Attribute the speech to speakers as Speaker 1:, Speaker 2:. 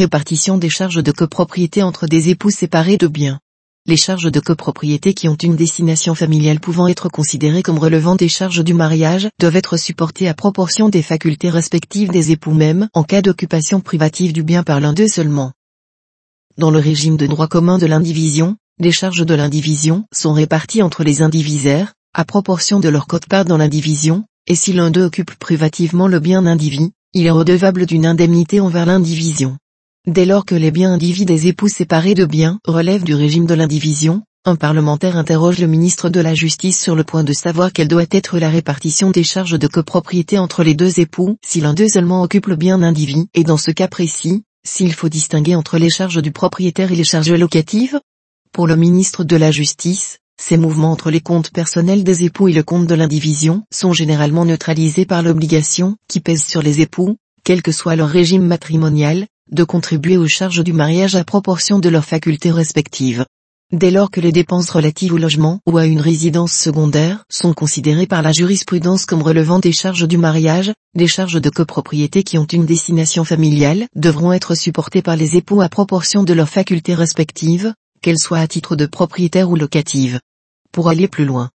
Speaker 1: Répartition des charges de copropriété entre des époux séparés de biens. Les charges de copropriété qui ont une destination familiale pouvant être considérées comme relevant des charges du mariage doivent être supportées à proportion des facultés respectives des époux même en cas d'occupation privative du bien par l'un d'eux seulement. Dans le régime de droit commun de l'indivision, les charges de l'indivision sont réparties entre les indivisaires, à proportion de leur quote-part dans l'indivision, et si l'un d'eux occupe privativement le bien d'indivis, il est redevable d'une indemnité envers l'indivision. Dès lors que les biens indivis des époux séparés de biens relèvent du régime de l'indivision, un parlementaire interroge le ministre de la Justice sur le point de savoir quelle doit être la répartition des charges de copropriété entre les deux époux si l'un d'eux seulement occupe le bien d'indivis et dans ce cas précis, s'il faut distinguer entre les charges du propriétaire et les charges locatives? Pour le ministre de la Justice, ces mouvements entre les comptes personnels des époux et le compte de l'indivision sont généralement neutralisés par l'obligation qui pèse sur les époux, quel que soit leur régime matrimonial, de contribuer aux charges du mariage à proportion de leurs facultés respectives. Dès lors que les dépenses relatives au logement ou à une résidence secondaire sont considérées par la jurisprudence comme relevant des charges du mariage, les charges de copropriété qui ont une destination familiale devront être supportées par les époux à proportion de leurs facultés respectives, qu'elles soient à titre de propriétaire ou locative. Pour aller plus loin,